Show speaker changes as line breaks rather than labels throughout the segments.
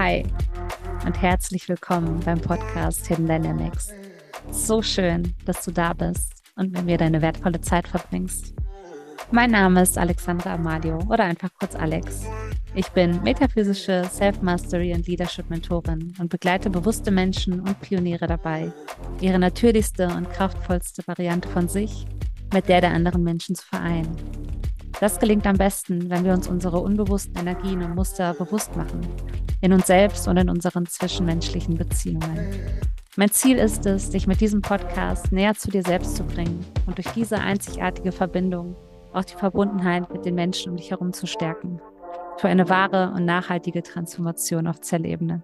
Hi und herzlich willkommen beim Podcast Hidden Dynamics. So schön, dass du da bist und mit mir deine wertvolle Zeit verbringst. Mein Name ist Alexandra Amalio oder einfach kurz Alex. Ich bin metaphysische Self-Mastery und Leadership-Mentorin und begleite bewusste Menschen und Pioniere dabei, ihre natürlichste und kraftvollste Variante von sich mit der der anderen Menschen zu vereinen. Das gelingt am besten, wenn wir uns unsere unbewussten Energien und Muster bewusst machen, in uns selbst und in unseren zwischenmenschlichen Beziehungen. Mein Ziel ist es, dich mit diesem Podcast näher zu dir selbst zu bringen und durch diese einzigartige Verbindung auch die Verbundenheit mit den Menschen um dich herum zu stärken. Für eine wahre und nachhaltige Transformation auf Zellebene.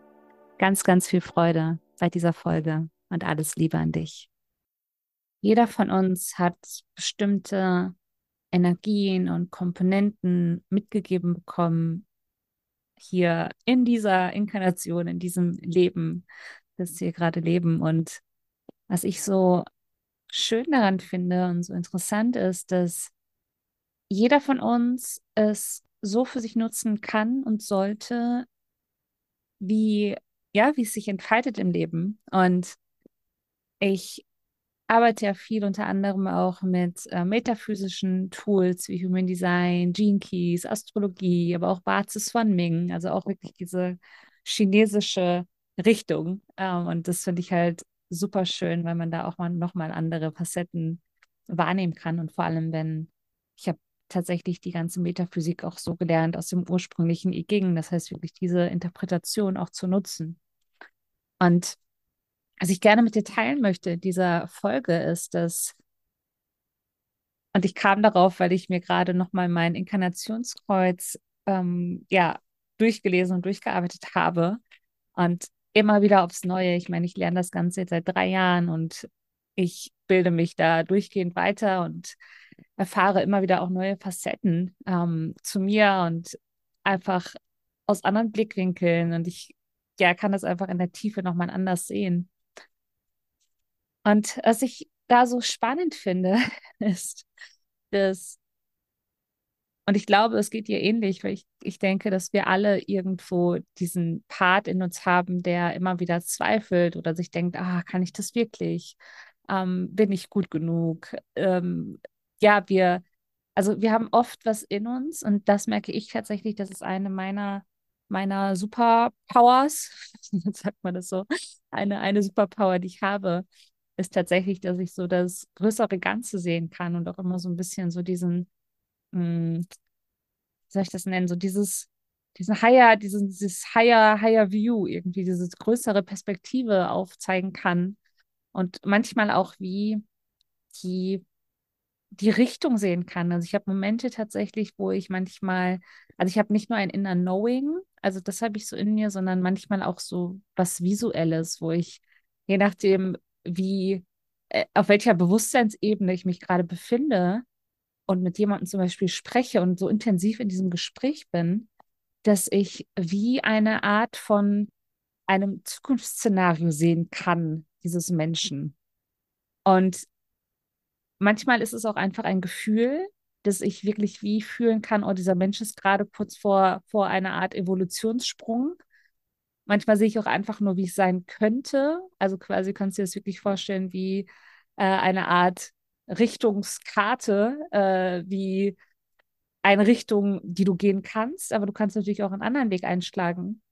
Ganz, ganz viel Freude bei dieser Folge und alles Liebe an dich. Jeder von uns hat bestimmte Energien und Komponenten mitgegeben bekommen, hier in dieser Inkarnation, in diesem Leben, das wir gerade leben. Und was ich so schön daran finde und so interessant ist, dass jeder von uns es so für sich nutzen kann und sollte, wie, ja, wie es sich entfaltet im Leben. Und ich arbeite ja viel unter anderem auch mit äh, metaphysischen Tools wie Human Design, Gene Keys, Astrologie, aber auch Basis von Ming, also auch wirklich diese chinesische Richtung. Ähm, und das finde ich halt super schön, weil man da auch mal nochmal andere Facetten wahrnehmen kann. Und vor allem, wenn ich habe tatsächlich die ganze Metaphysik auch so gelernt aus dem ursprünglichen I Ging, das heißt wirklich diese Interpretation auch zu nutzen. Und was ich gerne mit dir teilen möchte in dieser Folge ist, dass, und ich kam darauf, weil ich mir gerade nochmal mein Inkarnationskreuz ähm, ja, durchgelesen und durchgearbeitet habe und immer wieder aufs Neue. Ich meine, ich lerne das Ganze jetzt seit drei Jahren und ich bilde mich da durchgehend weiter und erfahre immer wieder auch neue Facetten ähm, zu mir und einfach aus anderen Blickwinkeln und ich ja, kann das einfach in der Tiefe nochmal anders sehen. Und was ich da so spannend finde, ist, dass, und ich glaube, es geht dir ähnlich, weil ich, ich denke, dass wir alle irgendwo diesen Part in uns haben, der immer wieder zweifelt oder sich denkt, ah, kann ich das wirklich? Ähm, bin ich gut genug? Ähm, ja, wir, also wir haben oft was in uns und das merke ich tatsächlich, das ist eine meiner meiner Superpowers, sagt man das so, eine, eine Superpower, die ich habe, ist tatsächlich, dass ich so das größere Ganze sehen kann und auch immer so ein bisschen so diesen, mh, hm, wie soll ich das nennen, so dieses, diesen higher, diesen, dieses higher, higher View, irgendwie diese größere Perspektive aufzeigen kann und manchmal auch wie die die Richtung sehen kann. Also ich habe Momente tatsächlich, wo ich manchmal, also ich habe nicht nur ein Inner Knowing, also das habe ich so in mir, sondern manchmal auch so was Visuelles, wo ich, je nachdem, wie, äh, auf welcher Bewusstseinsebene ich mich gerade befinde und mit jemandem zum Beispiel spreche und so intensiv in diesem Gespräch bin, dass ich wie eine Art von einem Zukunftsszenario sehen kann, dieses Menschen. Und manchmal ist es auch einfach ein Gefühl, dass ich wirklich wie fühlen kann, oh, dieser Mensch ist gerade kurz vor, vor einer Art Evolutionssprung Manchmal sehe ich auch einfach nur, wie es sein könnte. Also quasi kannst du dir das wirklich vorstellen wie äh, eine Art Richtungskarte, äh, wie eine Richtung, die du gehen kannst, aber du kannst natürlich auch einen anderen Weg einschlagen.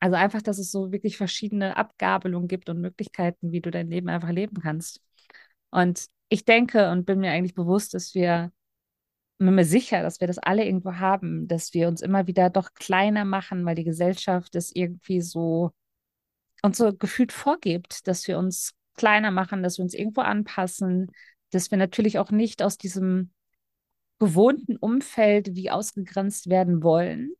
Also einfach, dass es so wirklich verschiedene Abgabelungen gibt und Möglichkeiten, wie du dein Leben einfach leben kannst. Und ich denke und bin mir eigentlich bewusst, dass wir bin mir sicher, dass wir das alle irgendwo haben, dass wir uns immer wieder doch kleiner machen, weil die Gesellschaft es irgendwie so uns so gefühlt vorgibt, dass wir uns kleiner machen, dass wir uns irgendwo anpassen, dass wir natürlich auch nicht aus diesem gewohnten Umfeld wie ausgegrenzt werden wollen,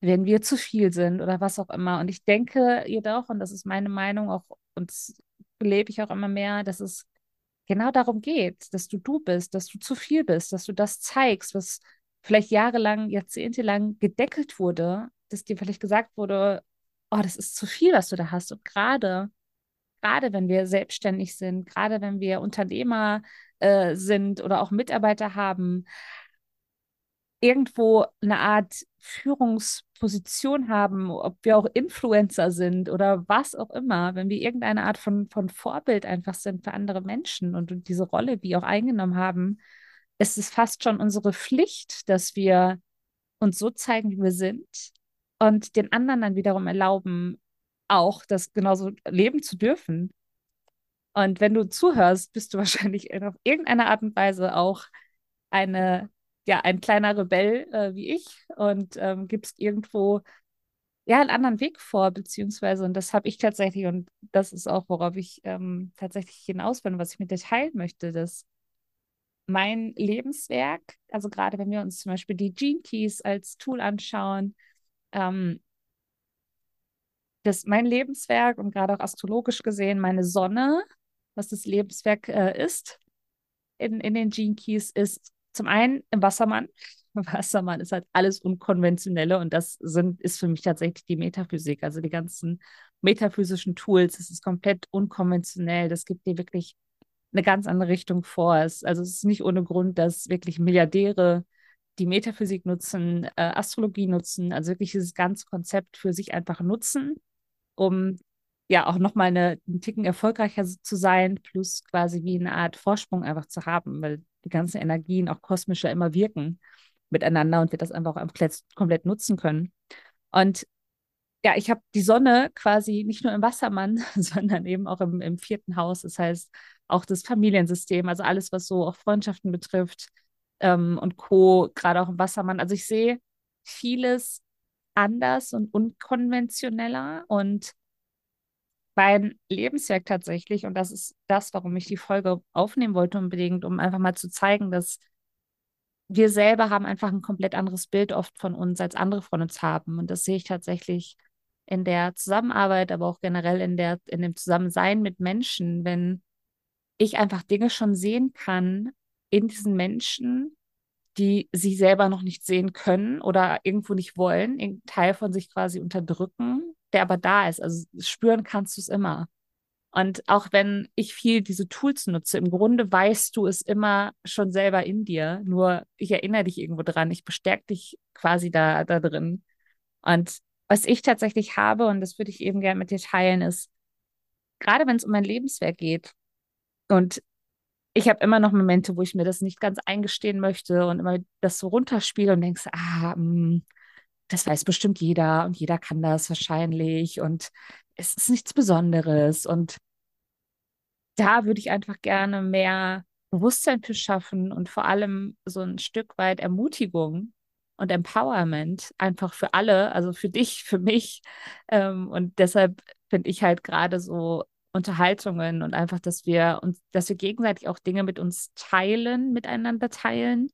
wenn wir zu viel sind oder was auch immer. Und ich denke jedoch, und das ist meine Meinung auch, und lebe ich auch immer mehr, dass es genau darum geht, dass du du bist, dass du zu viel bist, dass du das zeigst, was vielleicht jahrelang, jahrzehntelang gedeckelt wurde, dass dir vielleicht gesagt wurde, oh, das ist zu viel, was du da hast. Und gerade, gerade wenn wir selbstständig sind, gerade wenn wir Unternehmer äh, sind oder auch Mitarbeiter haben, irgendwo eine Art Führungsposition haben, ob wir auch Influencer sind oder was auch immer, wenn wir irgendeine Art von, von Vorbild einfach sind für andere Menschen und diese Rolle wie auch eingenommen haben, ist es fast schon unsere Pflicht, dass wir uns so zeigen, wie wir sind und den anderen dann wiederum erlauben, auch das genauso leben zu dürfen. Und wenn du zuhörst, bist du wahrscheinlich auf irgendeine Art und Weise auch eine, ja, ein kleiner Rebell äh, wie ich und ähm, gibst irgendwo ja einen anderen Weg vor, beziehungsweise, und das habe ich tatsächlich, und das ist auch, worauf ich ähm, tatsächlich hinaus bin, was ich mit dir teilen möchte, dass mein Lebenswerk, also gerade wenn wir uns zum Beispiel die Gene Keys als Tool anschauen, ähm, das mein Lebenswerk und gerade auch astrologisch gesehen meine Sonne, was das Lebenswerk äh, ist in, in den Gene Keys, ist zum einen im Wassermann. Wassermann ist halt alles Unkonventionelle und das sind, ist für mich tatsächlich die Metaphysik, also die ganzen metaphysischen Tools. Es ist komplett unkonventionell. Das gibt dir wirklich eine ganz andere Richtung vor. Es, also es ist nicht ohne Grund, dass wirklich Milliardäre die Metaphysik nutzen, äh, Astrologie nutzen, also wirklich dieses ganze Konzept für sich einfach nutzen, um ja auch nochmal eine, einen Ticken erfolgreicher zu sein, plus quasi wie eine Art Vorsprung einfach zu haben, weil die ganzen Energien, auch kosmische, immer wirken miteinander und wir das einfach auch komplett, komplett nutzen können. Und ja, ich habe die Sonne quasi nicht nur im Wassermann, sondern eben auch im, im vierten Haus. Das heißt, auch das Familiensystem, also alles, was so auch Freundschaften betrifft ähm, und Co., gerade auch im Wassermann. Also ich sehe vieles anders und unkonventioneller und mein Lebenswerk tatsächlich, und das ist das, warum ich die Folge aufnehmen wollte unbedingt, um einfach mal zu zeigen, dass wir selber haben einfach ein komplett anderes Bild oft von uns, als andere von uns haben. Und das sehe ich tatsächlich in der Zusammenarbeit, aber auch generell in der, in dem Zusammensein mit Menschen, wenn ich einfach Dinge schon sehen kann in diesen Menschen, die sie selber noch nicht sehen können oder irgendwo nicht wollen, einen Teil von sich quasi unterdrücken, der aber da ist. Also spüren kannst du es immer. Und auch wenn ich viel diese Tools nutze, im Grunde weißt du es immer schon selber in dir. Nur ich erinnere dich irgendwo dran. Ich bestärke dich quasi da, da drin. Und was ich tatsächlich habe, und das würde ich eben gerne mit dir teilen, ist, gerade wenn es um mein Lebenswerk geht, und ich habe immer noch Momente, wo ich mir das nicht ganz eingestehen möchte und immer das so runterspiele und denke, ah, mh, mm, das weiß bestimmt jeder und jeder kann das wahrscheinlich und es ist nichts Besonderes. Und da würde ich einfach gerne mehr Bewusstsein für schaffen und vor allem so ein Stück weit Ermutigung und Empowerment einfach für alle, also für dich, für mich. Ähm, und deshalb finde ich halt gerade so Unterhaltungen und einfach, dass wir uns, dass wir gegenseitig auch Dinge mit uns teilen, miteinander teilen,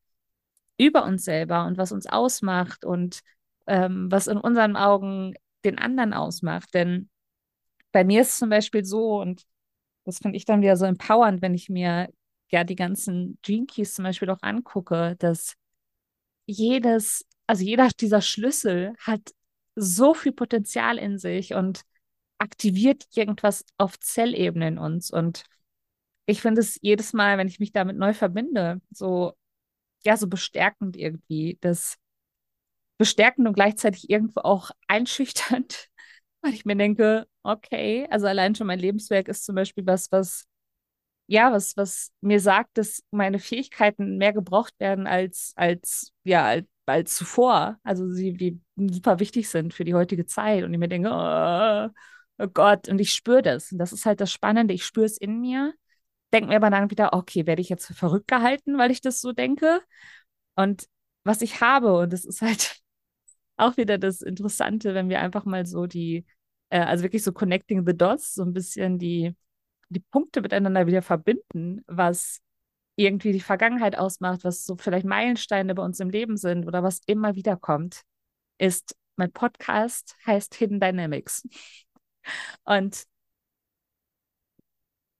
über uns selber und was uns ausmacht und ähm, was in unseren Augen den anderen ausmacht. Denn bei mir ist es zum Beispiel so, und das finde ich dann wieder so empowernd, wenn ich mir ja die ganzen Gene Keys zum Beispiel auch angucke, dass jedes, also jeder dieser Schlüssel hat so viel Potenzial in sich und aktiviert irgendwas auf Zellebene in uns. Und ich finde es jedes Mal, wenn ich mich damit neu verbinde, so, ja, so bestärkend irgendwie. Das bestärkend und gleichzeitig irgendwo auch einschüchternd, weil ich mir denke, okay, also allein schon mein Lebenswerk ist zum Beispiel was, was, ja, was, was mir sagt, dass meine Fähigkeiten mehr gebraucht werden als, als, ja, als, als zuvor. Also sie, die super wichtig sind für die heutige Zeit. Und ich mir denke, oh, oh Gott, und ich spüre das. Und das ist halt das Spannende, ich spüre es in mir. Denke mir aber dann wieder, okay, werde ich jetzt verrückt gehalten, weil ich das so denke? Und was ich habe, und das ist halt auch wieder das Interessante, wenn wir einfach mal so die, äh, also wirklich so connecting the dots, so ein bisschen die, die Punkte miteinander wieder verbinden, was irgendwie die Vergangenheit ausmacht, was so vielleicht Meilensteine bei uns im Leben sind oder was immer wieder kommt, ist mein Podcast heißt Hidden Dynamics. Und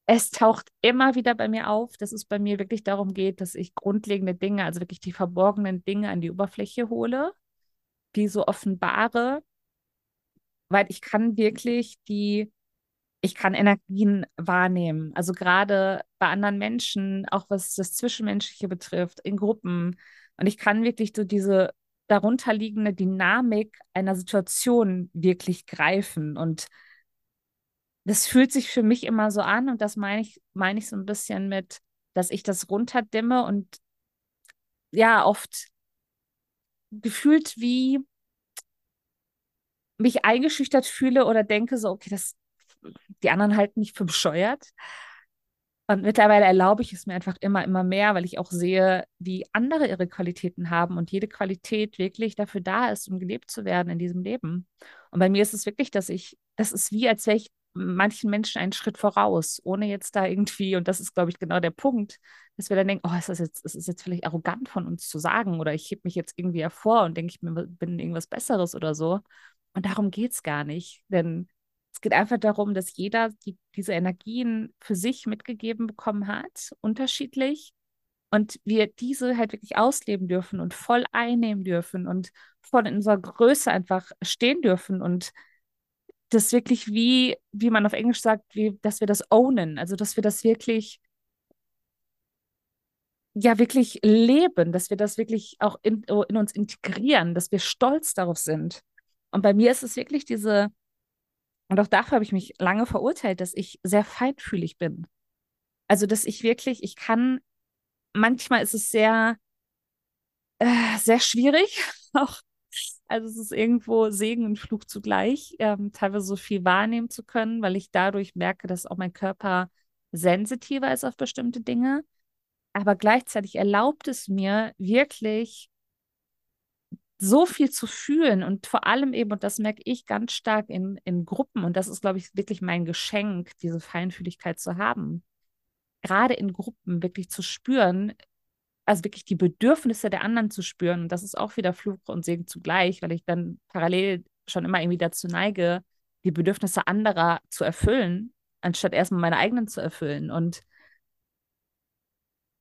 es taucht immer wieder bei mir auf, dass es bei mir wirklich darum geht, dass ich grundlegende Dinge, also wirklich die verborgenen Dinge an die Oberfläche hole die so offenbare, weil ich kann wirklich die, ich kann Energien wahrnehmen. Also gerade bei anderen Menschen, auch was das Zwischenmenschliche betrifft, in Gruppen. Und ich kann wirklich so diese darunterliegende Dynamik einer Situation wirklich greifen. Und das fühlt sich für mich immer so an. Und das meine ich, meine ich so ein bisschen mit, dass ich das runterdimme und ja, oft gefühlt wie mich eingeschüchtert fühle oder denke so, okay, das, die anderen halten mich für bescheuert. Und mittlerweile erlaube ich es mir einfach immer, immer mehr, weil ich auch sehe, wie andere ihre Qualitäten haben und jede Qualität wirklich dafür da ist, um gelebt zu werden in diesem Leben. Und bei mir ist es wirklich, dass ich, das ist wie, als wäre ich manchen Menschen einen Schritt voraus, ohne jetzt da irgendwie, und das ist, glaube ich, genau der Punkt, dass wir dann denken, oh, ist das jetzt, ist das jetzt vielleicht arrogant von uns zu sagen oder ich hebe mich jetzt irgendwie hervor und denke, ich bin irgendwas Besseres oder so. Und darum geht es gar nicht, denn es geht einfach darum, dass jeder die, diese Energien für sich mitgegeben bekommen hat, unterschiedlich, und wir diese halt wirklich ausleben dürfen und voll einnehmen dürfen und voll in unserer Größe einfach stehen dürfen und das wirklich wie, wie man auf Englisch sagt, wie, dass wir das ownen, also dass wir das wirklich, ja, wirklich leben, dass wir das wirklich auch in, in uns integrieren, dass wir stolz darauf sind. Und bei mir ist es wirklich diese, und auch dafür habe ich mich lange verurteilt, dass ich sehr feinfühlig bin. Also, dass ich wirklich, ich kann, manchmal ist es sehr, äh, sehr schwierig, auch also es ist irgendwo Segen und Fluch zugleich, ähm, teilweise so viel wahrnehmen zu können, weil ich dadurch merke, dass auch mein Körper sensitiver ist auf bestimmte Dinge. Aber gleichzeitig erlaubt es mir wirklich so viel zu fühlen und vor allem eben, und das merke ich ganz stark in, in Gruppen, und das ist, glaube ich, wirklich mein Geschenk, diese Feinfühligkeit zu haben, gerade in Gruppen wirklich zu spüren, also wirklich die Bedürfnisse der anderen zu spüren. Und das ist auch wieder Fluch und Segen zugleich, weil ich dann parallel schon immer irgendwie dazu neige, die Bedürfnisse anderer zu erfüllen, anstatt erstmal meine eigenen zu erfüllen. Und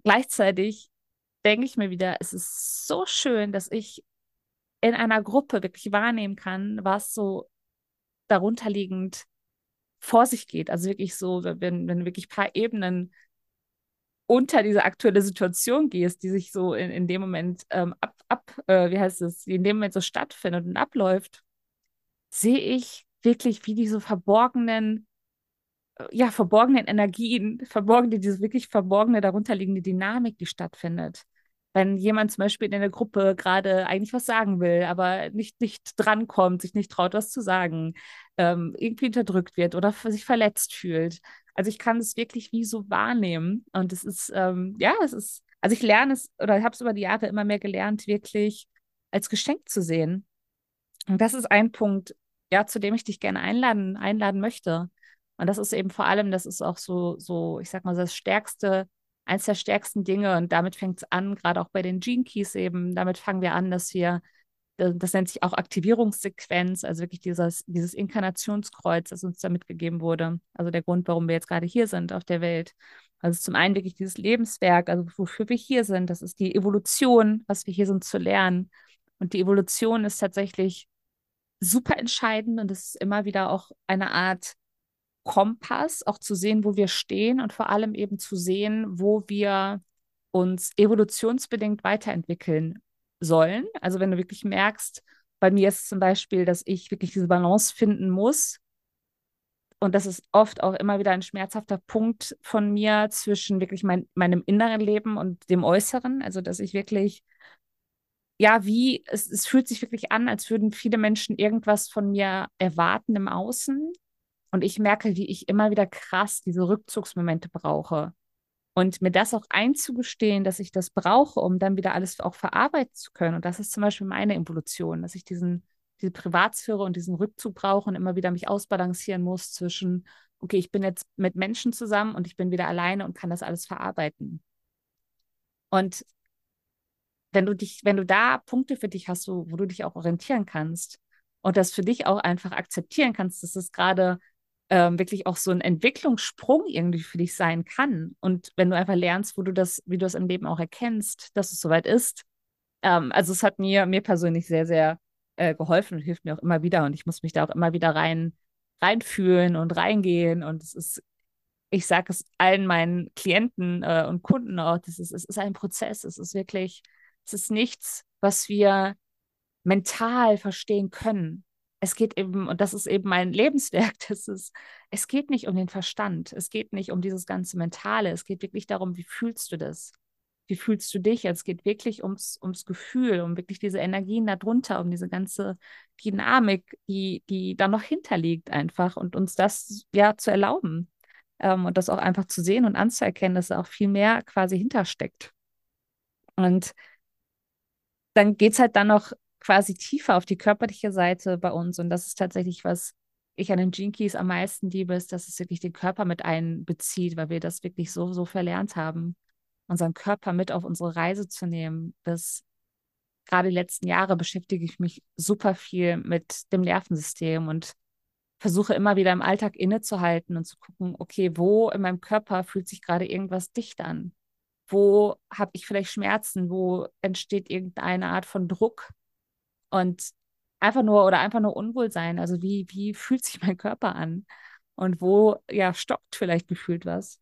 gleichzeitig denke ich mir wieder, es ist so schön, dass ich in einer Gruppe wirklich wahrnehmen kann, was so darunterliegend vor sich geht. Also wirklich so, wenn, wenn wirklich ein paar Ebenen unter diese aktuelle Situation gehst, die sich so in, in dem Moment ähm, ab, ab äh, wie heißt es, die in dem Moment so stattfindet und abläuft, sehe ich wirklich, wie diese verborgenen, äh, ja, verborgenen Energien, verborgene, diese wirklich verborgene, darunterliegende Dynamik, die stattfindet. Wenn jemand zum Beispiel in der Gruppe gerade eigentlich was sagen will, aber nicht, nicht drankommt, sich nicht traut, was zu sagen, ähm, irgendwie unterdrückt wird oder sich verletzt fühlt, also ich kann es wirklich wie so wahrnehmen. Und es ist, ähm, ja, es ist, also ich lerne es oder habe es über die Jahre immer mehr gelernt, wirklich als Geschenk zu sehen. Und das ist ein Punkt, ja, zu dem ich dich gerne einladen, einladen möchte. Und das ist eben vor allem, das ist auch so, so, ich sag mal, das stärkste, eins der stärksten Dinge. Und damit fängt es an, gerade auch bei den Gene Keys eben, damit fangen wir an, dass wir das nennt sich auch Aktivierungssequenz, also wirklich dieses, dieses Inkarnationskreuz, das uns da mitgegeben wurde. Also der Grund, warum wir jetzt gerade hier sind auf der Welt. Also zum einen wirklich dieses Lebenswerk, also wofür wir hier sind, das ist die Evolution, was wir hier sind zu lernen. Und die Evolution ist tatsächlich super entscheidend und es ist immer wieder auch eine Art Kompass, auch zu sehen, wo wir stehen und vor allem eben zu sehen, wo wir uns evolutionsbedingt weiterentwickeln sollen. Also wenn du wirklich merkst, bei mir ist zum Beispiel, dass ich wirklich diese Balance finden muss. Und das ist oft auch immer wieder ein schmerzhafter Punkt von mir zwischen wirklich mein, meinem inneren Leben und dem äußeren. Also dass ich wirklich, ja, wie, es, es fühlt sich wirklich an, als würden viele Menschen irgendwas von mir erwarten im Außen. Und ich merke, wie ich immer wieder krass diese Rückzugsmomente brauche. Und mir das auch einzugestehen, dass ich das brauche, um dann wieder alles auch verarbeiten zu können. Und das ist zum Beispiel meine Evolution, dass ich diesen, diese Privatsphäre und diesen Rückzug brauche und immer wieder mich ausbalancieren muss zwischen, okay, ich bin jetzt mit Menschen zusammen und ich bin wieder alleine und kann das alles verarbeiten. Und wenn du dich, wenn du da Punkte für dich hast, wo, wo du dich auch orientieren kannst und das für dich auch einfach akzeptieren kannst, dass es gerade ähm, wirklich auch so ein Entwicklungssprung irgendwie für dich sein kann. Und wenn du einfach lernst, wo du das, wie du es im Leben auch erkennst, dass es soweit ist. Ähm, also es hat mir, mir persönlich sehr, sehr äh, geholfen und hilft mir auch immer wieder. Und ich muss mich da auch immer wieder rein, reinfühlen und reingehen. Und es ist, ich sage es allen meinen Klienten äh, und Kunden auch, das ist, es ist ein Prozess. Es ist wirklich, es ist nichts, was wir mental verstehen können. Es geht eben, und das ist eben mein Lebenswerk, das ist, es geht nicht um den Verstand, es geht nicht um dieses ganze Mentale, es geht wirklich darum, wie fühlst du das? Wie fühlst du dich? Es geht wirklich ums, ums Gefühl, um wirklich diese Energien darunter, um diese ganze Dynamik, die, die da noch hinterliegt einfach und uns das ja zu erlauben ähm, und das auch einfach zu sehen und anzuerkennen, dass da auch viel mehr quasi hintersteckt. Und dann geht es halt dann noch quasi tiefer auf die körperliche Seite bei uns. Und das ist tatsächlich, was ich an den Jinkies am meisten liebe, ist, dass es wirklich den Körper mit einbezieht, weil wir das wirklich so, so verlernt haben, unseren Körper mit auf unsere Reise zu nehmen. Das gerade die letzten Jahre beschäftige ich mich super viel mit dem Nervensystem und versuche immer wieder im Alltag innezuhalten und zu gucken, okay, wo in meinem Körper fühlt sich gerade irgendwas dicht an? Wo habe ich vielleicht Schmerzen? Wo entsteht irgendeine Art von Druck? Und einfach nur oder einfach nur Unwohlsein. Also wie, wie fühlt sich mein Körper an? Und wo, ja, stockt vielleicht gefühlt was.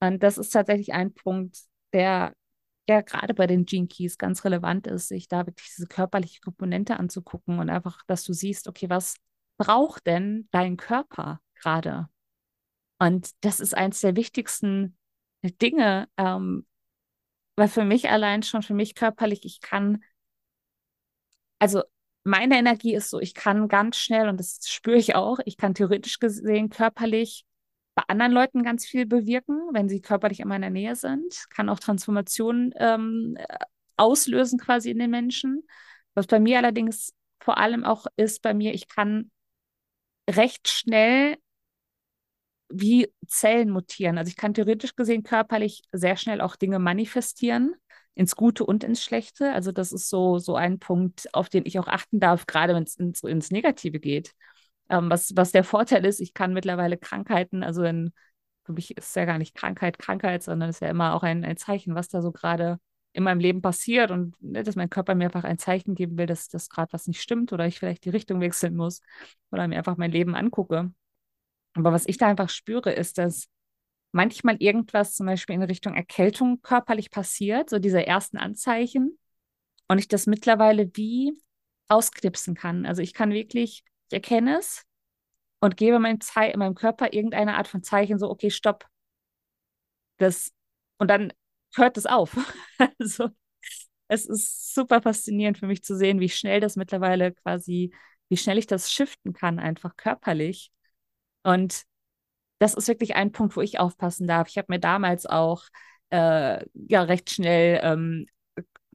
Und das ist tatsächlich ein Punkt, der ja gerade bei den Gene Keys ganz relevant ist, sich da wirklich diese körperliche Komponente anzugucken und einfach, dass du siehst, okay, was braucht denn dein Körper gerade? Und das ist eins der wichtigsten Dinge, ähm, weil für mich allein schon, für mich körperlich, ich kann, also meine Energie ist so, ich kann ganz schnell, und das spüre ich auch, ich kann theoretisch gesehen körperlich bei anderen Leuten ganz viel bewirken, wenn sie körperlich in meiner Nähe sind, kann auch Transformationen ähm, auslösen quasi in den Menschen. Was bei mir allerdings vor allem auch ist, bei mir, ich kann recht schnell wie Zellen mutieren. Also ich kann theoretisch gesehen körperlich sehr schnell auch Dinge manifestieren, ins Gute und ins Schlechte. Also das ist so, so ein Punkt, auf den ich auch achten darf, gerade wenn es ins, ins Negative geht. Ähm, was, was der Vorteil ist, ich kann mittlerweile Krankheiten, also in, für mich ist ja gar nicht Krankheit, Krankheit, sondern es ist ja immer auch ein, ein Zeichen, was da so gerade in meinem Leben passiert und ne, dass mein Körper mir einfach ein Zeichen geben will, dass das gerade was nicht stimmt oder ich vielleicht die Richtung wechseln muss oder mir einfach mein Leben angucke. Aber was ich da einfach spüre, ist, dass manchmal irgendwas zum Beispiel in Richtung Erkältung körperlich passiert, so diese ersten Anzeichen, und ich das mittlerweile wie ausknipsen kann. Also ich kann wirklich, ich erkenne es und gebe meinem, Ze meinem Körper irgendeine Art von Zeichen, so, okay, stopp. Das, und dann hört es auf. also es ist super faszinierend für mich zu sehen, wie schnell das mittlerweile quasi, wie schnell ich das shiften kann, einfach körperlich. Und das ist wirklich ein Punkt, wo ich aufpassen darf. Ich habe mir damals auch äh, ja recht schnell, ähm,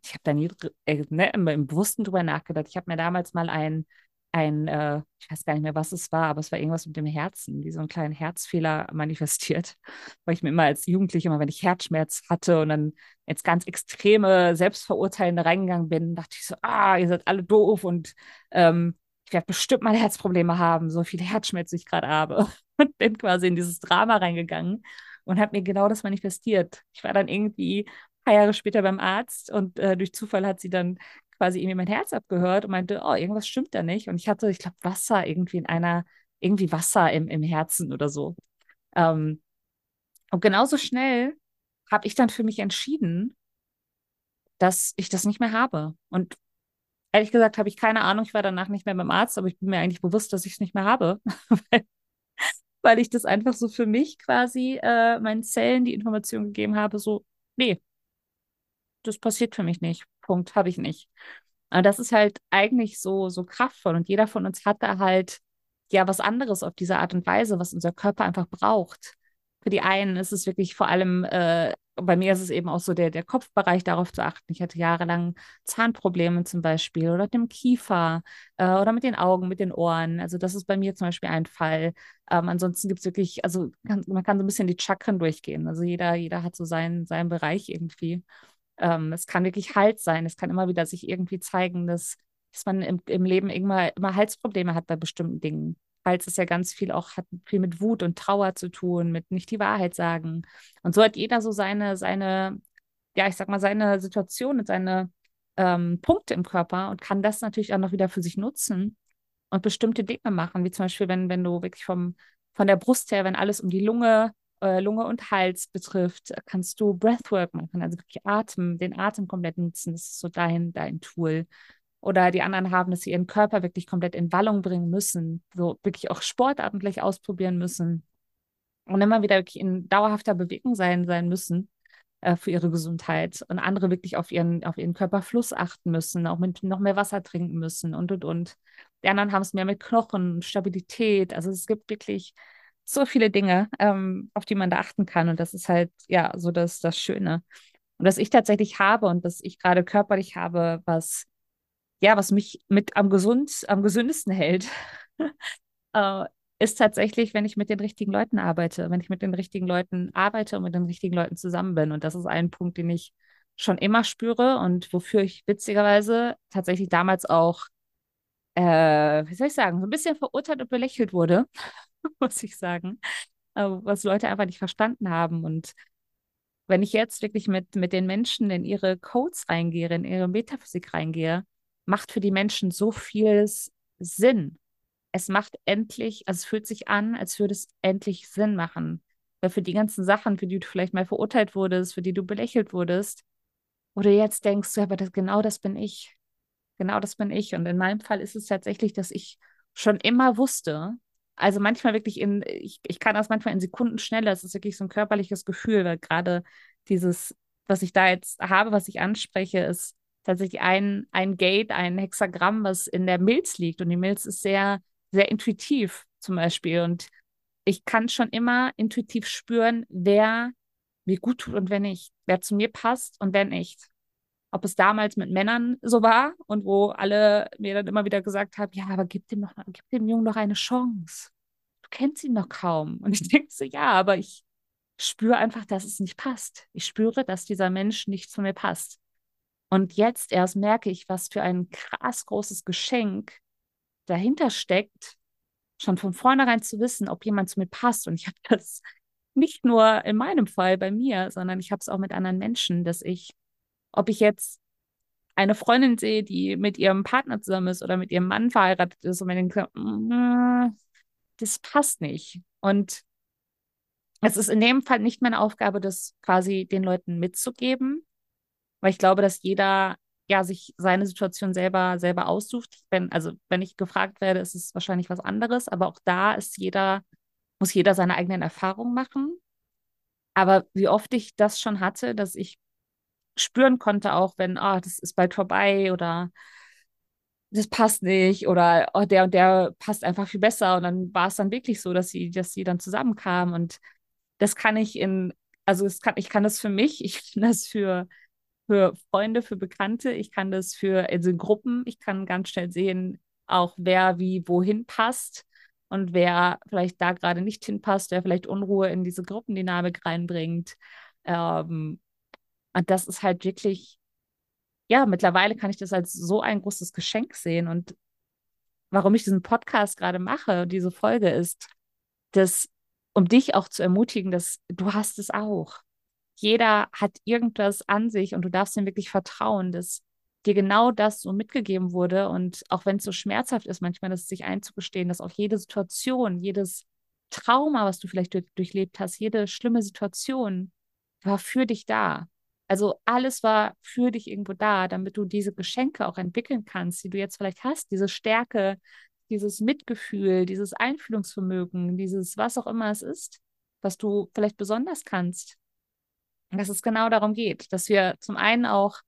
ich habe da nie äh, ne, im, Bewussten drüber nachgedacht. Ich habe mir damals mal ein ein, äh, ich weiß gar nicht mehr, was es war, aber es war irgendwas mit dem Herzen, wie so einen kleinen Herzfehler manifestiert. Weil ich mir immer als Jugendliche, immer wenn ich Herzschmerz hatte und dann jetzt ganz extreme Selbstverurteilende reingegangen bin, dachte ich so, ah, ihr seid alle doof und ähm, ich werde bestimmt mal Herzprobleme haben, so viel Herzschmerz ich gerade habe. Und bin quasi in dieses Drama reingegangen und habe mir genau das manifestiert. Ich war dann irgendwie ein paar Jahre später beim Arzt und äh, durch Zufall hat sie dann quasi irgendwie mein Herz abgehört und meinte, oh, irgendwas stimmt da nicht. Und ich hatte, ich glaube, Wasser irgendwie in einer, irgendwie Wasser im, im Herzen oder so. Ähm, und genauso schnell habe ich dann für mich entschieden, dass ich das nicht mehr habe. Und ehrlich gesagt habe ich keine Ahnung, ich war danach nicht mehr beim Arzt, aber ich bin mir eigentlich bewusst, dass ich es nicht mehr habe. ich das einfach so für mich quasi äh, meinen Zellen die Information gegeben habe, so, nee, das passiert für mich nicht. Punkt, habe ich nicht. Aber das ist halt eigentlich so, so kraftvoll und jeder von uns hat da halt ja was anderes auf diese Art und Weise, was unser Körper einfach braucht. Für die einen ist es wirklich vor allem, äh, bei mir ist es eben auch so der, der Kopfbereich darauf zu achten. Ich hatte jahrelang Zahnprobleme zum Beispiel oder mit dem Kiefer äh, oder mit den Augen, mit den Ohren. Also das ist bei mir zum Beispiel ein Fall. Ähm, ansonsten gibt es wirklich, also kann, man kann so ein bisschen die Chakren durchgehen. Also jeder, jeder hat so seinen, seinen Bereich irgendwie. Ähm, es kann wirklich Halt sein. Es kann immer wieder sich irgendwie zeigen, dass, dass man im, im Leben immer, immer Halsprobleme hat bei bestimmten Dingen. Hals ist ja ganz viel auch, hat viel mit Wut und Trauer zu tun, mit nicht die Wahrheit sagen. Und so hat jeder so seine, seine, ja, ich sag mal, seine Situation und seine ähm, Punkte im Körper und kann das natürlich auch noch wieder für sich nutzen und bestimmte Dinge machen, wie zum Beispiel, wenn, wenn du wirklich vom, von der Brust her, wenn alles um die Lunge äh, Lunge und Hals betrifft, kannst du Breathwork machen, also wirklich Atem, den Atem komplett nutzen. Das ist so dein, dein Tool. Oder die anderen haben, dass sie ihren Körper wirklich komplett in Wallung bringen müssen, so wirklich auch Sportarten gleich ausprobieren müssen und immer wieder wirklich in dauerhafter Bewegung sein, sein müssen äh, für ihre Gesundheit und andere wirklich auf ihren, auf ihren Körperfluss achten müssen, auch mit noch mehr Wasser trinken müssen und und und. Die anderen haben es mehr mit Knochen, Stabilität. Also es gibt wirklich so viele Dinge, ähm, auf die man da achten kann. Und das ist halt ja so das, das Schöne. Und was ich tatsächlich habe und was ich gerade körperlich habe, was ja, was mich mit am gesund, am gesündesten hält, äh, ist tatsächlich, wenn ich mit den richtigen Leuten arbeite, wenn ich mit den richtigen Leuten arbeite und mit den richtigen Leuten zusammen bin. Und das ist ein Punkt, den ich schon immer spüre und wofür ich witzigerweise tatsächlich damals auch, äh, wie soll ich sagen, so ein bisschen verurteilt und belächelt wurde, muss ich sagen, äh, was Leute einfach nicht verstanden haben. Und wenn ich jetzt wirklich mit, mit den Menschen in ihre Codes reingehe, in ihre Metaphysik reingehe, macht für die Menschen so vieles Sinn. Es macht endlich, also es fühlt sich an, als würde es endlich Sinn machen. Weil für die ganzen Sachen, für die du vielleicht mal verurteilt wurdest, für die du belächelt wurdest, oder jetzt denkst du, aber das, genau das bin ich. Genau das bin ich. Und in meinem Fall ist es tatsächlich, dass ich schon immer wusste, also manchmal wirklich in, ich, ich kann das manchmal in Sekunden schneller, es ist wirklich so ein körperliches Gefühl, weil gerade dieses, was ich da jetzt habe, was ich anspreche, ist tatsächlich ein, ein Gate, ein Hexagramm, was in der Milz liegt. Und die Milz ist sehr, sehr intuitiv zum Beispiel. Und ich kann schon immer intuitiv spüren, wer mir gut tut und wer nicht, wer zu mir passt und wer nicht. Ob es damals mit Männern so war und wo alle mir dann immer wieder gesagt haben, ja, aber gib dem, noch, gib dem Jungen noch eine Chance. Du kennst ihn noch kaum. Und ich denke so, ja, aber ich spüre einfach, dass es nicht passt. Ich spüre, dass dieser Mensch nicht zu mir passt. Und jetzt erst merke ich, was für ein krass großes Geschenk dahinter steckt, schon von vornherein zu wissen, ob jemand zu mir passt. Und ich habe das nicht nur in meinem Fall bei mir, sondern ich habe es auch mit anderen Menschen, dass ich, ob ich jetzt eine Freundin sehe, die mit ihrem Partner zusammen ist oder mit ihrem Mann verheiratet ist und mir denke, mm, das passt nicht. Und es ist in dem Fall nicht meine Aufgabe, das quasi den Leuten mitzugeben, weil ich glaube, dass jeder ja sich seine Situation selber selber aussucht. Wenn, also wenn ich gefragt werde, ist es wahrscheinlich was anderes, aber auch da ist jeder, muss jeder seine eigenen Erfahrungen machen. Aber wie oft ich das schon hatte, dass ich spüren konnte, auch wenn, oh, das ist bald vorbei oder das passt nicht oder oh, der und der passt einfach viel besser. Und dann war es dann wirklich so, dass sie, dass sie dann zusammenkamen. Und das kann ich in, also es kann, ich kann das für mich, ich kann das für für Freunde, für Bekannte, ich kann das für also Gruppen, ich kann ganz schnell sehen, auch wer wie wohin passt und wer vielleicht da gerade nicht hinpasst, wer vielleicht Unruhe in diese Gruppendynamik reinbringt. Ähm, und das ist halt wirklich, ja, mittlerweile kann ich das als so ein großes Geschenk sehen. Und warum ich diesen Podcast gerade mache, diese Folge ist, dass, um dich auch zu ermutigen, dass du hast es auch jeder hat irgendwas an sich und du darfst ihm wirklich vertrauen, dass dir genau das so mitgegeben wurde. Und auch wenn es so schmerzhaft ist, manchmal das sich einzugestehen, dass auch jede Situation, jedes Trauma, was du vielleicht durch, durchlebt hast, jede schlimme Situation war für dich da. Also alles war für dich irgendwo da, damit du diese Geschenke auch entwickeln kannst, die du jetzt vielleicht hast, diese Stärke, dieses Mitgefühl, dieses Einfühlungsvermögen, dieses was auch immer es ist, was du vielleicht besonders kannst dass es genau darum geht, dass wir zum einen auch,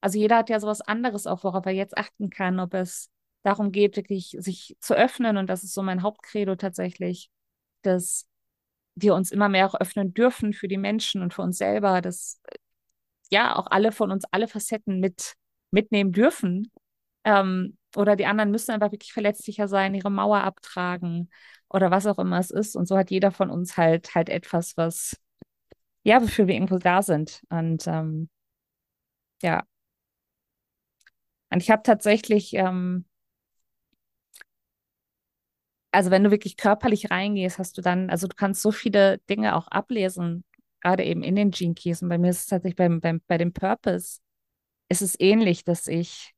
also jeder hat ja sowas anderes auch, worauf er jetzt achten kann, ob es darum geht, wirklich sich zu öffnen und das ist so mein Hauptcredo tatsächlich, dass wir uns immer mehr auch öffnen dürfen für die Menschen und für uns selber, dass ja auch alle von uns alle Facetten mit mitnehmen dürfen. Ähm, oder die anderen müssen einfach wirklich verletzlicher sein, ihre Mauer abtragen oder was auch immer es ist. Und so hat jeder von uns halt halt etwas, was ja, wofür wir irgendwo da sind. Und ähm, ja. Und ich habe tatsächlich, ähm, also wenn du wirklich körperlich reingehst, hast du dann, also du kannst so viele Dinge auch ablesen, gerade eben in den Gene Keys. Und bei mir ist es tatsächlich beim, beim, bei dem Purpose, ist es ähnlich, dass ich,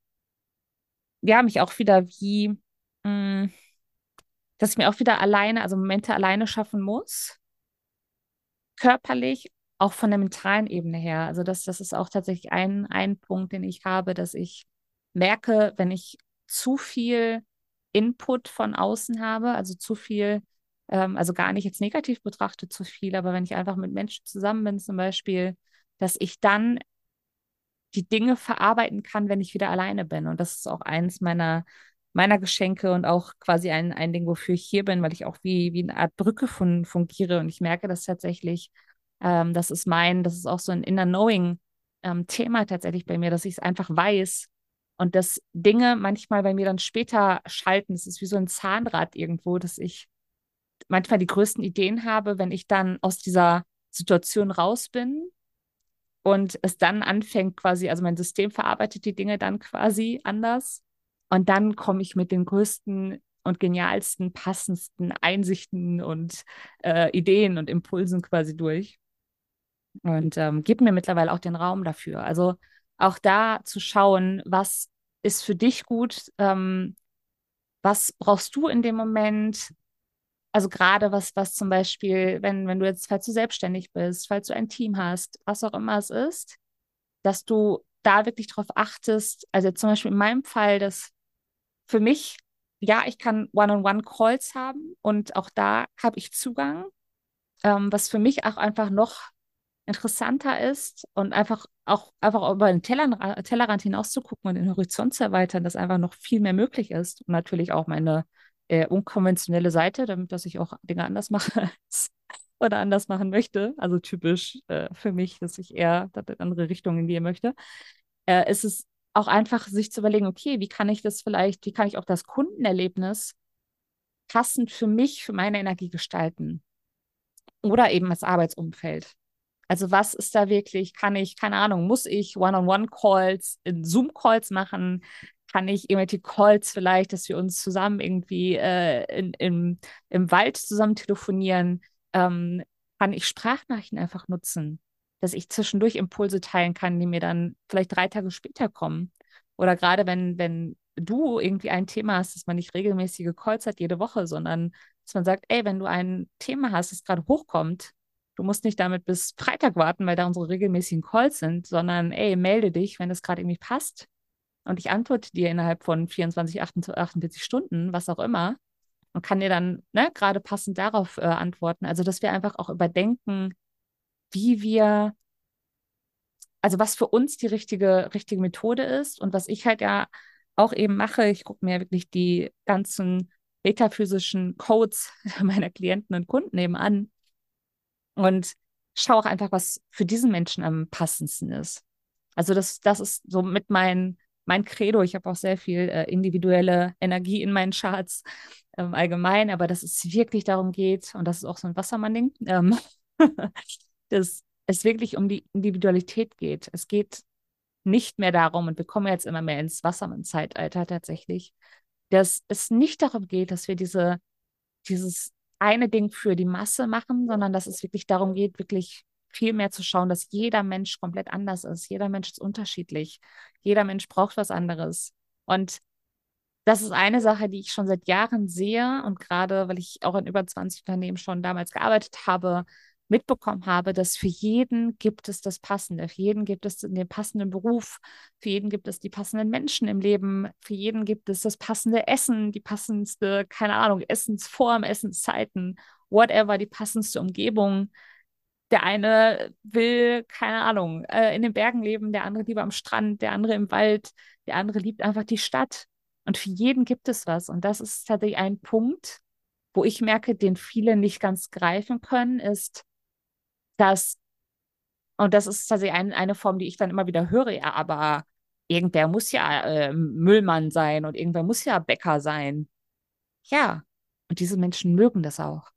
ja, mich auch wieder wie, mh, mm, dass ich mir auch wieder alleine, also Momente alleine schaffen muss körperlich, auch von der mentalen Ebene her. Also das, das ist auch tatsächlich ein, ein Punkt, den ich habe, dass ich merke, wenn ich zu viel Input von außen habe, also zu viel, ähm, also gar nicht jetzt negativ betrachtet zu viel, aber wenn ich einfach mit Menschen zusammen bin zum Beispiel, dass ich dann die Dinge verarbeiten kann, wenn ich wieder alleine bin. Und das ist auch eins meiner, meiner Geschenke und auch quasi ein, ein Ding, wofür ich hier bin, weil ich auch wie, wie eine Art Brücke fun fungiere. Und ich merke das tatsächlich, ähm, das ist mein, das ist auch so ein Inner Knowing ähm, Thema tatsächlich bei mir, dass ich es einfach weiß und dass Dinge manchmal bei mir dann später schalten. Es ist wie so ein Zahnrad irgendwo, dass ich manchmal die größten Ideen habe, wenn ich dann aus dieser Situation raus bin und es dann anfängt quasi, also mein System verarbeitet die Dinge dann quasi anders und dann komme ich mit den größten und genialsten, passendsten Einsichten und äh, Ideen und Impulsen quasi durch und ähm, gebe mir mittlerweile auch den Raum dafür. Also auch da zu schauen, was ist für dich gut, ähm, was brauchst du in dem Moment, also gerade was, was zum Beispiel, wenn, wenn du jetzt, falls du selbstständig bist, falls du ein Team hast, was auch immer es ist, dass du da wirklich darauf achtest, also zum Beispiel in meinem Fall, dass für mich, ja, ich kann One-on-One-Calls haben und auch da habe ich Zugang, ähm, was für mich auch einfach noch interessanter ist und einfach auch einfach über den Tellerrand, hinaus zu gucken und den Horizont zu erweitern, dass einfach noch viel mehr möglich ist und natürlich auch meine äh, unkonventionelle Seite, damit dass ich auch Dinge anders mache oder anders machen möchte. Also typisch äh, für mich, dass ich eher in andere Richtungen gehen möchte. Äh, ist es auch einfach, sich zu überlegen, okay, wie kann ich das vielleicht, wie kann ich auch das Kundenerlebnis passend für mich, für meine Energie gestalten? Oder eben das Arbeitsumfeld. Also was ist da wirklich, kann ich, keine Ahnung, muss ich One-on-One-Calls in Zoom-Calls machen? kann ich irgendwelche Calls vielleicht, dass wir uns zusammen irgendwie äh, in, im, im Wald zusammen telefonieren, ähm, kann ich Sprachnachrichten einfach nutzen, dass ich zwischendurch Impulse teilen kann, die mir dann vielleicht drei Tage später kommen. Oder gerade wenn, wenn du irgendwie ein Thema hast, dass man nicht regelmäßige Calls hat jede Woche, sondern dass man sagt, ey, wenn du ein Thema hast, das gerade hochkommt, du musst nicht damit bis Freitag warten, weil da unsere regelmäßigen Calls sind, sondern ey, melde dich, wenn das gerade irgendwie passt und ich antworte dir innerhalb von 24, 48 Stunden, was auch immer, und kann dir dann ne, gerade passend darauf äh, antworten. Also, dass wir einfach auch überdenken, wie wir, also was für uns die richtige, richtige Methode ist und was ich halt ja auch eben mache. Ich gucke mir wirklich die ganzen metaphysischen Codes meiner Klienten und Kunden eben an und schaue auch einfach, was für diesen Menschen am passendsten ist. Also das, das ist so mit meinen mein Credo. Ich habe auch sehr viel äh, individuelle Energie in meinen Charts ähm, allgemein, aber dass es wirklich darum geht, und das ist auch so ein Wassermann-Ding, ähm, dass es wirklich um die Individualität geht. Es geht nicht mehr darum, und wir kommen jetzt immer mehr ins Wassermann-Zeitalter tatsächlich, dass es nicht darum geht, dass wir diese, dieses eine Ding für die Masse machen, sondern dass es wirklich darum geht, wirklich viel mehr zu schauen, dass jeder Mensch komplett anders ist. Jeder Mensch ist unterschiedlich. Jeder Mensch braucht was anderes. Und das ist eine Sache, die ich schon seit Jahren sehe und gerade, weil ich auch in über 20 Unternehmen schon damals gearbeitet habe, mitbekommen habe, dass für jeden gibt es das Passende, für jeden gibt es den passenden Beruf, für jeden gibt es die passenden Menschen im Leben, für jeden gibt es das passende Essen, die passendste, keine Ahnung, Essensform, Essenszeiten, whatever, die passendste Umgebung. Der eine will, keine Ahnung, äh, in den Bergen leben, der andere lieber am Strand, der andere im Wald, der andere liebt einfach die Stadt. Und für jeden gibt es was. Und das ist tatsächlich ein Punkt, wo ich merke, den viele nicht ganz greifen können, ist, dass, und das ist tatsächlich ein, eine Form, die ich dann immer wieder höre, ja, aber irgendwer muss ja äh, Müllmann sein und irgendwer muss ja Bäcker sein. Ja, und diese Menschen mögen das auch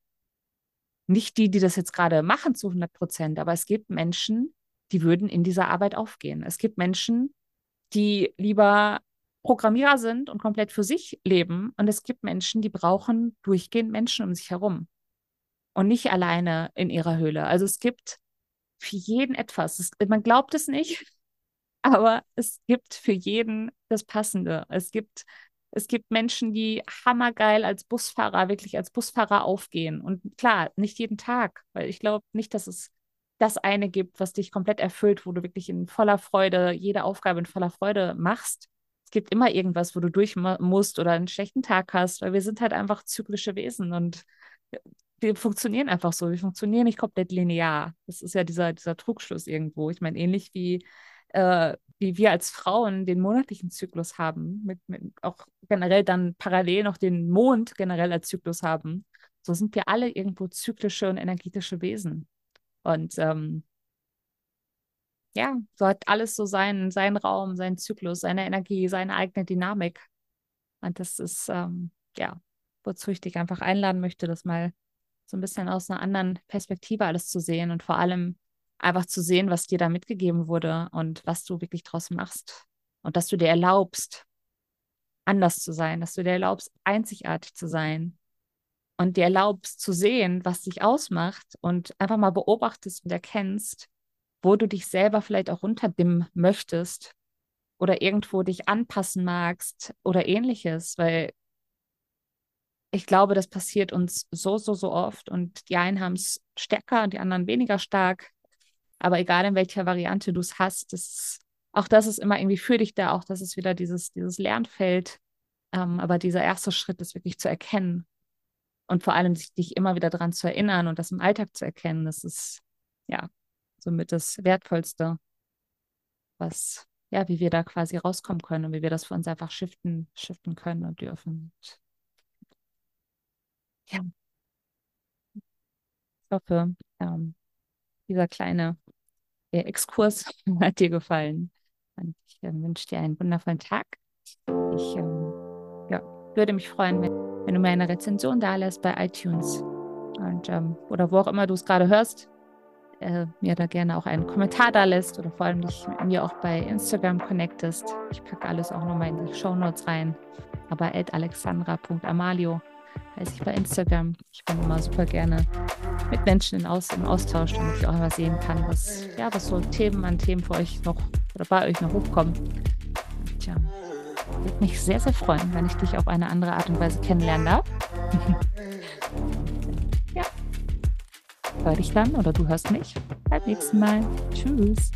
nicht die, die das jetzt gerade machen zu 100 Prozent, aber es gibt Menschen, die würden in dieser Arbeit aufgehen. Es gibt Menschen, die lieber Programmierer sind und komplett für sich leben. Und es gibt Menschen, die brauchen durchgehend Menschen um sich herum und nicht alleine in ihrer Höhle. Also es gibt für jeden etwas. Es, man glaubt es nicht, aber es gibt für jeden das Passende. Es gibt es gibt Menschen, die hammergeil als Busfahrer, wirklich als Busfahrer aufgehen. Und klar, nicht jeden Tag, weil ich glaube nicht, dass es das eine gibt, was dich komplett erfüllt, wo du wirklich in voller Freude jede Aufgabe in voller Freude machst. Es gibt immer irgendwas, wo du durch musst oder einen schlechten Tag hast, weil wir sind halt einfach zyklische Wesen und wir funktionieren einfach so. Wir funktionieren nicht komplett linear. Das ist ja dieser, dieser Trugschluss irgendwo. Ich meine, ähnlich wie, äh, wie wir als Frauen den monatlichen Zyklus haben, mit, mit auch generell dann parallel noch den Mond generell als Zyklus haben, so sind wir alle irgendwo zyklische und energetische Wesen. Und ähm, ja, so hat alles so seinen, seinen Raum, seinen Zyklus, seine Energie, seine eigene Dynamik. Und das ist, ähm, ja, wozu ich dich einfach einladen möchte, das mal so ein bisschen aus einer anderen Perspektive alles zu sehen und vor allem einfach zu sehen, was dir da mitgegeben wurde und was du wirklich draus machst. Und dass du dir erlaubst, anders zu sein, dass du dir erlaubst, einzigartig zu sein und dir erlaubst zu sehen, was dich ausmacht und einfach mal beobachtest und erkennst, wo du dich selber vielleicht auch runterdimmen möchtest oder irgendwo dich anpassen magst oder ähnliches, weil ich glaube, das passiert uns so, so, so oft und die einen haben es stärker und die anderen weniger stark. Aber egal in welcher Variante du es hast, das, auch das ist immer irgendwie für dich da, auch das ist wieder dieses, dieses Lernfeld. Ähm, aber dieser erste Schritt ist wirklich zu erkennen und vor allem sich, dich immer wieder daran zu erinnern und das im Alltag zu erkennen, das ist ja somit das Wertvollste, was, ja, wie wir da quasi rauskommen können und wie wir das für uns einfach shiften, shiften können und dürfen. Ja, ich hoffe, ähm, dieser kleine äh, Exkurs hat dir gefallen. Und ich äh, wünsche dir einen wundervollen Tag. Ich ähm, ja, würde mich freuen, wenn, wenn, du mir eine Rezension da lässt bei iTunes und, ähm, oder wo auch immer du es gerade hörst. Äh, mir da gerne auch einen Kommentar da lässt oder vor allem dich mit mir auch bei Instagram connectest. Ich packe alles auch nochmal in die Show Notes rein. Aber alexandra.amalio heiße ich bei Instagram. Ich bin immer super gerne mit Menschen in Aus im Austausch, damit ich auch mal sehen kann, was, ja, was so Themen an Themen für euch noch oder bei euch noch hochkommen. Und, ja, würde mich sehr, sehr freuen, wenn ich dich auf eine andere Art und Weise kennenlernen darf. ja. Hör dich dann oder du hörst mich beim nächsten Mal. Tschüss.